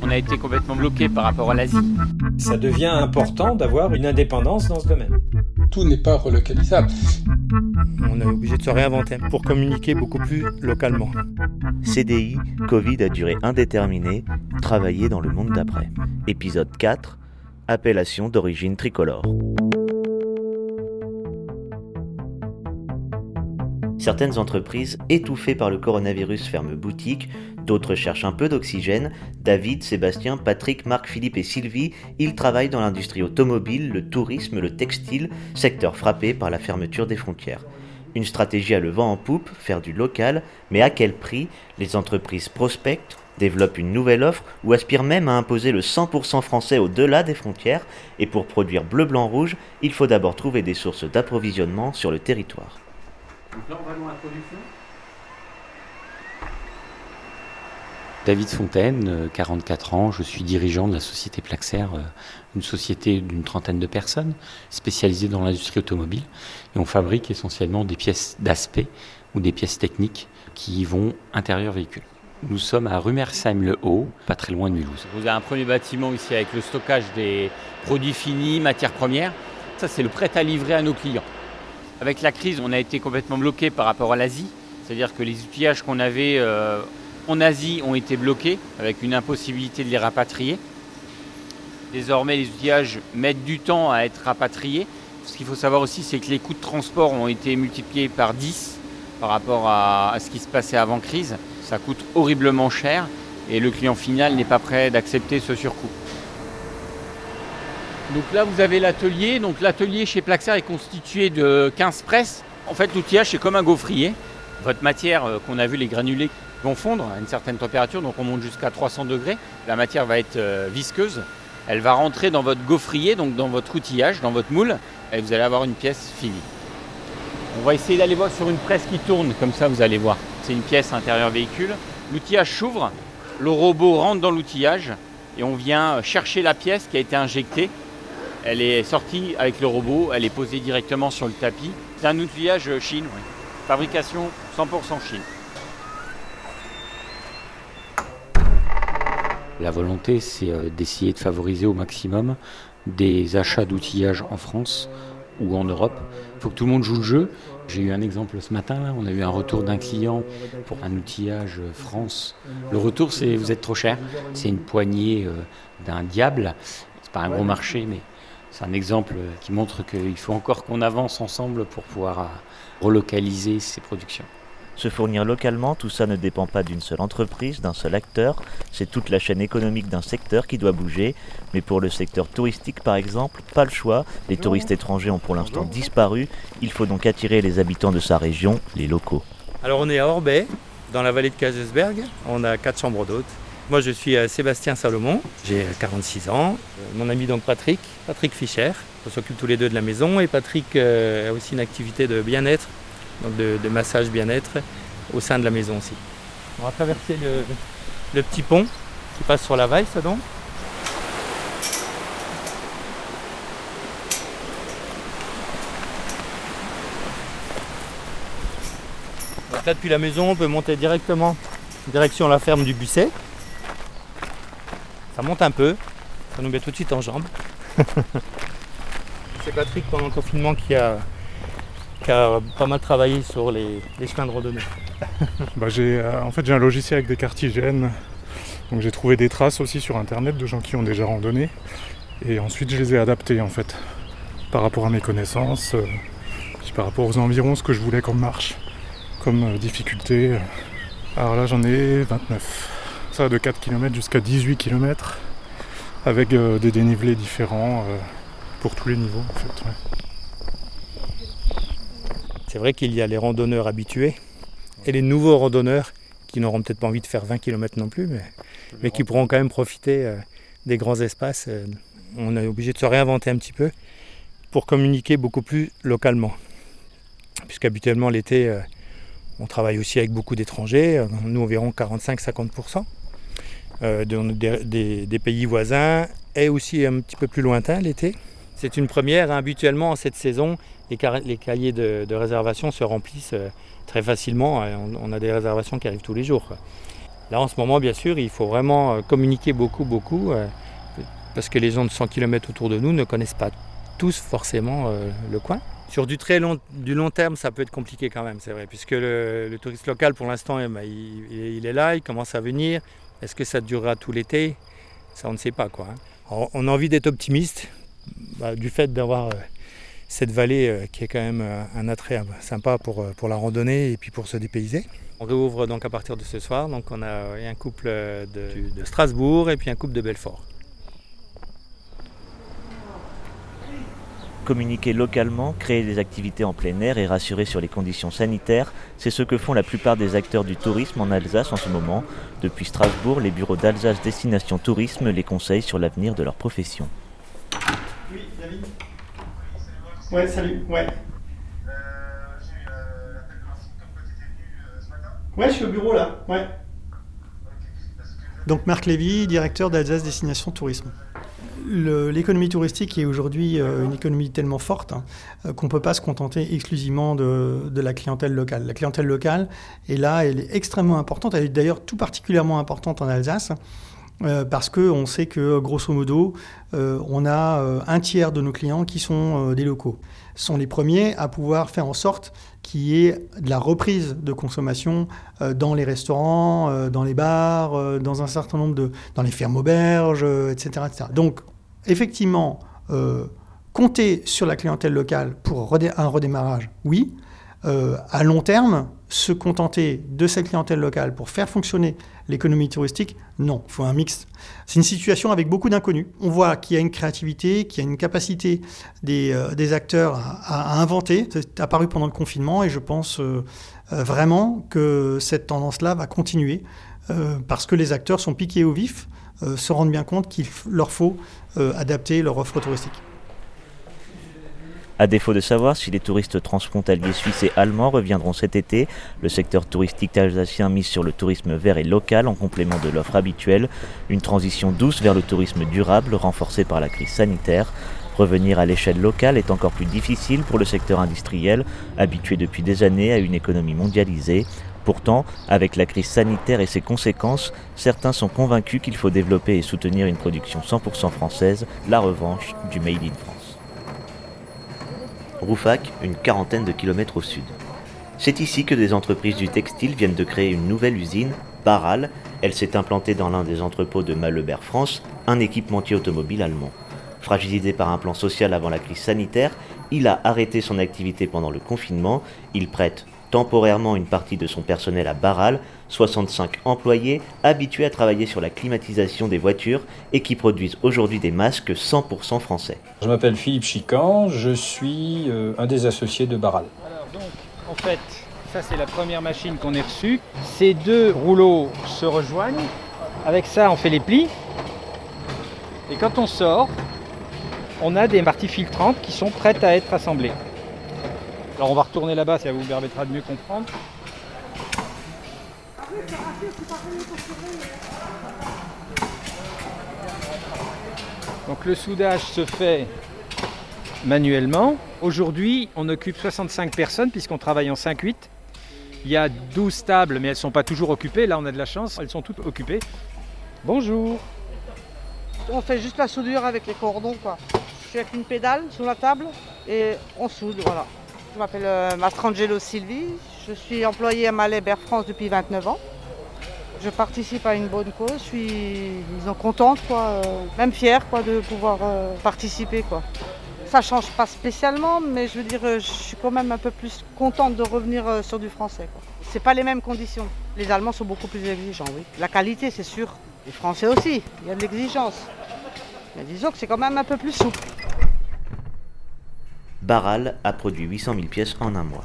On a été complètement bloqué par rapport à l'Asie. Ça devient important d'avoir une indépendance dans ce domaine. Tout n'est pas relocalisable. On est obligé de se réinventer pour communiquer beaucoup plus localement. CDI, Covid a duré indéterminé, travailler dans le monde d'après. Épisode 4, appellation d'origine tricolore. Certaines entreprises, étouffées par le coronavirus, ferment boutique, d'autres cherchent un peu d'oxygène. David, Sébastien, Patrick, Marc, Philippe et Sylvie, ils travaillent dans l'industrie automobile, le tourisme, le textile, secteur frappé par la fermeture des frontières. Une stratégie à le vent en poupe, faire du local, mais à quel prix? Les entreprises prospectent, développent une nouvelle offre ou aspirent même à imposer le 100% français au-delà des frontières. Et pour produire bleu, blanc, rouge, il faut d'abord trouver des sources d'approvisionnement sur le territoire. Donc là, on va dans la production. David Fontaine, 44 ans, je suis dirigeant de la société Plaxer, une société d'une trentaine de personnes spécialisée dans l'industrie automobile. Et on fabrique essentiellement des pièces d'aspect ou des pièces techniques qui vont intérieur véhicule. Nous sommes à Rumersheim-le-Haut, pas très loin de Mulhouse. Vous avez un premier bâtiment ici avec le stockage des produits finis, matières premières. Ça, c'est le prêt à livrer à nos clients. Avec la crise, on a été complètement bloqué par rapport à l'Asie. C'est-à-dire que les outillages qu'on avait euh, en Asie ont été bloqués avec une impossibilité de les rapatrier. Désormais, les outillages mettent du temps à être rapatriés. Ce qu'il faut savoir aussi, c'est que les coûts de transport ont été multipliés par 10 par rapport à, à ce qui se passait avant crise. Ça coûte horriblement cher et le client final n'est pas prêt d'accepter ce surcoût. Donc là, vous avez l'atelier. Donc l'atelier chez Plaxer est constitué de 15 presses. En fait, l'outillage, c'est comme un gaufrier. Votre matière euh, qu'on a vu, les granulés, vont fondre à une certaine température. Donc on monte jusqu'à 300 degrés. La matière va être euh, visqueuse. Elle va rentrer dans votre gaufrier, donc dans votre outillage, dans votre moule. Et vous allez avoir une pièce finie. On va essayer d'aller voir sur une presse qui tourne. Comme ça, vous allez voir. C'est une pièce intérieur véhicule. L'outillage s'ouvre. Le robot rentre dans l'outillage. Et on vient chercher la pièce qui a été injectée elle est sortie avec le robot, elle est posée directement sur le tapis. C'est un outillage Chine, oui. fabrication 100% Chine. La volonté, c'est euh, d'essayer de favoriser au maximum des achats d'outillage en France ou en Europe. Il faut que tout le monde joue le jeu. J'ai eu un exemple ce matin, on a eu un retour d'un client pour un outillage France. Le retour, c'est vous êtes trop cher. C'est une poignée euh, d'un diable. C'est pas un gros marché, mais c'est un exemple qui montre qu'il faut encore qu'on avance ensemble pour pouvoir relocaliser ces productions. Se fournir localement, tout ça ne dépend pas d'une seule entreprise, d'un seul acteur, c'est toute la chaîne économique d'un secteur qui doit bouger. Mais pour le secteur touristique par exemple, pas le choix, les touristes étrangers ont pour l'instant disparu, il faut donc attirer les habitants de sa région, les locaux. Alors on est à Orbay, dans la vallée de Kazesberg, on a quatre chambres d'hôtes. Moi, je suis euh, Sébastien Salomon, j'ai 46 ans. Euh, mon ami donc Patrick, Patrick Fischer. On s'occupe tous les deux de la maison et Patrick euh, a aussi une activité de bien-être, donc de, massage bien-être au sein de la maison aussi. On va traverser le, petit pont qui passe sur la Weiss donc. là, depuis la maison, on peut monter directement direction la ferme du Busset. Ça monte un peu, ça nous met tout de suite en jambes. C'est Patrick pendant le confinement qui a, pas mal travaillé sur les, chemins de randonnée. bah euh, en fait j'ai un logiciel avec des cartigènes. Donc j'ai trouvé des traces aussi sur internet de gens qui ont déjà randonné. Et ensuite je les ai adaptés en fait. Par rapport à mes connaissances, euh, par rapport aux environs, ce que je voulais comme marche, comme euh, difficulté. Alors là j'en ai 29 de 4 km jusqu'à 18 km avec euh, des dénivelés différents euh, pour tous les niveaux en fait. C'est vrai qu'il y a les randonneurs habitués et les nouveaux randonneurs qui n'auront peut-être pas envie de faire 20 km non plus, mais, mais qui pourront quand même profiter euh, des grands espaces. on est obligé de se réinventer un petit peu pour communiquer beaucoup plus localement. Puisqu'habituellement l'été, on travaille aussi avec beaucoup d'étrangers, nous environ 45-50%. Euh, des, pays voisins et aussi un petit peu plus lointain l'été. C'est une première. Hein. Habituellement, en cette saison, les, les cahiers de, réservation se remplissent euh, très facilement. On, a des réservations qui arrivent tous les jours. Là, en ce moment, bien sûr, il faut vraiment euh, communiquer beaucoup, beaucoup, euh, parce que les gens de 100 km autour de nous ne connaissent pas tous forcément euh, le coin. Sur du très long, du long terme, ça peut être compliqué quand même, c'est vrai, puisque le, le touriste local, pour l'instant, eh ben, il, il, est là, il commence à venir. Est-ce que ça durera tout l'été? Ça, on ne sait pas. Quoi, hein. On a envie d'être optimiste bah, du fait d'avoir euh, cette vallée euh, qui est quand même euh, un attrait sympa pour, pour la randonnée et puis pour se dépayser. On réouvre donc à partir de ce soir. Donc on a un couple de, de Strasbourg et puis un couple de Belfort. Communiquer localement, créer des activités en plein air et rassurer sur les conditions sanitaires, c'est ce que font la plupart des acteurs du tourisme en Alsace en ce moment. Depuis Strasbourg, les bureaux d'Alsace Destination Tourisme les conseillent sur l'avenir de leur profession. Oui, David Ouais, salut, ouais. Ouais, je suis au bureau là, ouais. Donc Marc Lévy, directeur d'Alsace Destination Tourisme. L'économie touristique est aujourd'hui euh, une économie tellement forte hein, qu'on ne peut pas se contenter exclusivement de, de, la clientèle locale. La clientèle locale est là, elle est extrêmement importante, elle est d'ailleurs tout particulièrement importante en Alsace. Euh, parce qu'on sait que, grosso modo, euh, on a euh, un tiers de nos clients qui sont des locaux. Ce sont les premiers à pouvoir faire en sorte qu'il y ait de la reprise de consommation dans les restaurants, dans les bars, dans un certain nombre de... dans les fermes auberges, etc., etc. Donc, effectivement, compter sur la clientèle locale pour un redémarrage, oui. À long terme, se contenter de cette clientèle locale pour faire fonctionner l'économie touristique, non, il faut un mix. C'est une situation avec beaucoup d'inconnus. On voit qu'il y a une créativité, qu'il y a une capacité des, euh, acteurs à, inventer. C'est apparu pendant le confinement et je pense euh, euh, vraiment que cette tendance-là va continuer euh, parce que les acteurs sont piqués au vif, euh, se rendent bien compte qu'il leur faut euh, adapter leur offre touristique. À défaut de savoir si les touristes transfrontaliers suisses et allemands reviendront cet été, le secteur touristique alsacien mise sur le tourisme vert et local en complément de l'offre habituelle, une transition douce vers le tourisme durable renforcée par la crise sanitaire. Revenir à l'échelle locale est encore plus difficile pour le secteur industriel, habitué depuis des années à une économie mondialisée. Pourtant, avec la crise sanitaire et ses conséquences, certains sont convaincus qu'il faut développer et soutenir une production 100% française, la revanche du Made in France. Roufac, une quarantaine de kilomètres au sud. C'est ici que des entreprises du textile viennent de créer une nouvelle usine, Baral. Elle s'est implantée dans l'un des entrepôts de Malebert France, un équipementier automobile allemand. Fragilisé par un plan social avant la crise sanitaire, il a arrêté son activité pendant le confinement. Il prête temporairement une partie de son personnel à Baral, 65 employés habitués à travailler sur la climatisation des voitures et qui produisent aujourd'hui des masques 100% français. Je m'appelle Philippe Chican, je suis euh, un des associés de Baral. Alors donc, en fait, ça c'est la première machine qu'on ait reçue. Ces deux rouleaux se rejoignent. Avec ça, on fait les plis. Et quand on sort, on a des parties filtrantes qui sont prêtes à être assemblées. Alors on va retourner là-bas, ça vous permettra de mieux comprendre. Donc le soudage se fait manuellement. Aujourd'hui, on occupe 65 personnes puisqu'on travaille en 5-8. Il y a 12 tables, mais elles ne sont pas toujours occupées. Là, on a de la chance, elles sont toutes occupées. Bonjour. On fait juste la soudure avec les cordons. Quoi. Je suis avec une pédale sur la table et on soude. Voilà. Je m'appelle euh, Mastrangelo Sylvie. Je suis employée à Malais France depuis 29 ans. Je participe à une bonne cause. Je suis contente, quoi, euh, même fière quoi, de pouvoir euh, participer. Quoi. Ça change pas spécialement, mais je veux dire, je suis quand même un peu plus contente de revenir sur du français. Ce pas les mêmes conditions. Les Allemands sont beaucoup plus exigeants, oui. La qualité, c'est sûr. Les Français aussi, il y a de l'exigence. Mais disons que c'est quand même un peu plus souple. Baral a produit 800 000 pièces en un mois.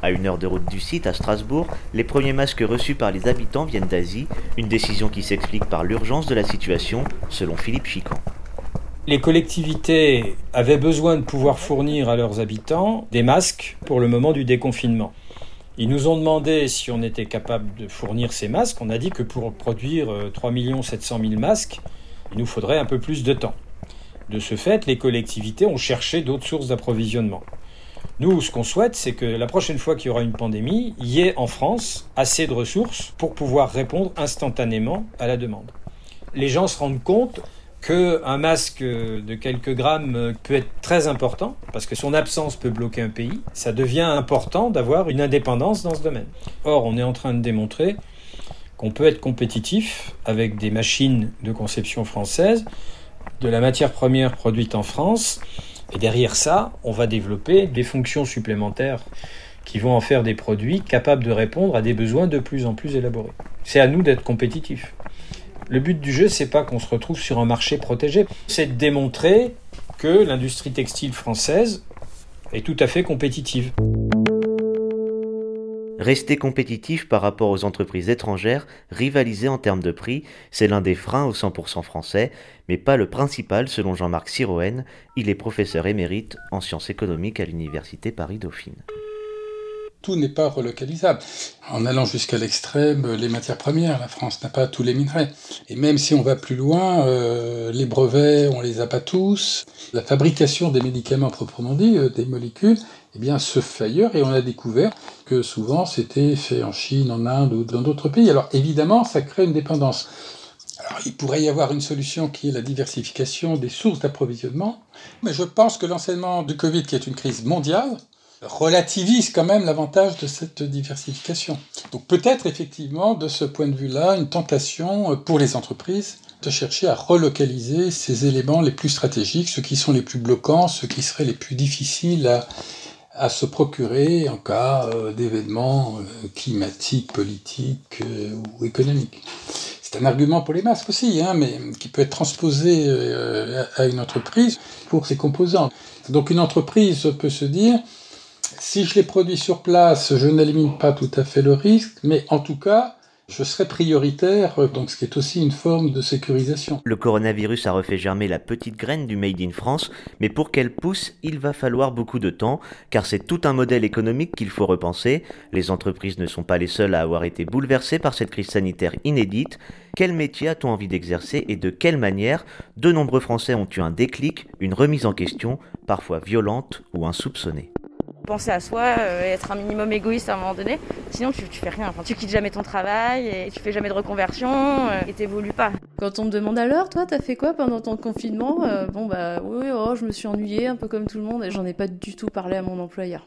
À une heure de route du site, à Strasbourg, les premiers masques reçus par les habitants viennent d'Asie, une décision qui s'explique par l'urgence de la situation, selon Philippe Chican. Les collectivités avaient besoin de pouvoir fournir à leurs habitants des masques pour le moment du déconfinement. Ils nous ont demandé si on était capable de fournir ces masques. On a dit que pour produire 3 700 000 masques, il nous faudrait un peu plus de temps. De ce fait, les collectivités ont cherché d'autres sources d'approvisionnement. Nous, ce qu'on souhaite, c'est que la prochaine fois qu'il y aura une pandémie, il y ait en France assez de ressources pour pouvoir répondre instantanément à la demande. Les gens se rendent compte qu'un masque de quelques grammes peut être très important, parce que son absence peut bloquer un pays, ça devient important d'avoir une indépendance dans ce domaine. Or, on est en train de démontrer qu'on peut être compétitif avec des machines de conception française, de la matière première produite en France, et derrière ça, on va développer des fonctions supplémentaires qui vont en faire des produits capables de répondre à des besoins de plus en plus élaborés. C'est à nous d'être compétitifs. Le but du jeu, c'est pas qu'on se retrouve sur un marché protégé, c'est de démontrer que l'industrie textile française est tout à fait compétitive. Rester compétitif par rapport aux entreprises étrangères, rivaliser en termes de prix, c'est l'un des freins au 100% français, mais pas le principal selon Jean-Marc Siroen, il est professeur émérite en sciences économiques à l'université Paris-Dauphine tout n'est pas relocalisable. En allant jusqu'à l'extrême, les matières premières, la France n'a pas tous les minerais. Et même si on va plus loin, euh, les brevets, on les a pas tous. La fabrication des médicaments proprement dit, euh, des molécules, eh bien, se fait ailleurs et on a découvert que souvent c'était fait en Chine, en Inde ou dans d'autres pays. Alors évidemment, ça crée une dépendance. Alors, il pourrait y avoir une solution qui est la diversification des sources d'approvisionnement, mais je pense que l'enseignement du Covid, qui est une crise mondiale, relativise quand même l'avantage de cette diversification. Donc peut-être effectivement de ce point de vue-là une tentation euh, pour les entreprises de chercher à relocaliser ces éléments les plus stratégiques, ceux qui sont les plus bloquants, ceux qui seraient les plus difficiles à, à se procurer en cas euh, d'événements euh, climatiques, politiques ou économiques. C'est un argument pour les masques aussi, hein, mais qui peut être transposé à une entreprise pour ses composants. Donc une entreprise peut se dire, si je les produis sur place, je n'élimine pas tout à fait le risque, mais en tout cas, je serai prioritaire, donc ce qui est aussi une forme de sécurisation. Le coronavirus a refait germer la petite graine du Made in France, mais pour qu'elle pousse, il va falloir beaucoup de temps, car c'est tout un modèle économique qu'il faut repenser. Les entreprises ne sont pas les seules à avoir été bouleversées par cette crise sanitaire inédite. Quel métier a-t-on envie d'exercer et de quelle manière? De nombreux Français ont eu un déclic, une remise en question, parfois violente ou insoupçonnée penser à soi, euh, être un minimum égoïste à un moment donné. Sinon, tu, tu fais rien. Tu quittes jamais ton travail et tu fais jamais de reconversion euh, et t'évolues pas. Quand on me demande alors, toi, t'as fait quoi pendant ton confinement? Euh, Bon, bah oui, oh, je me suis ennuyée un peu comme tout le monde et j'en ai pas du tout parlé à mon employeur.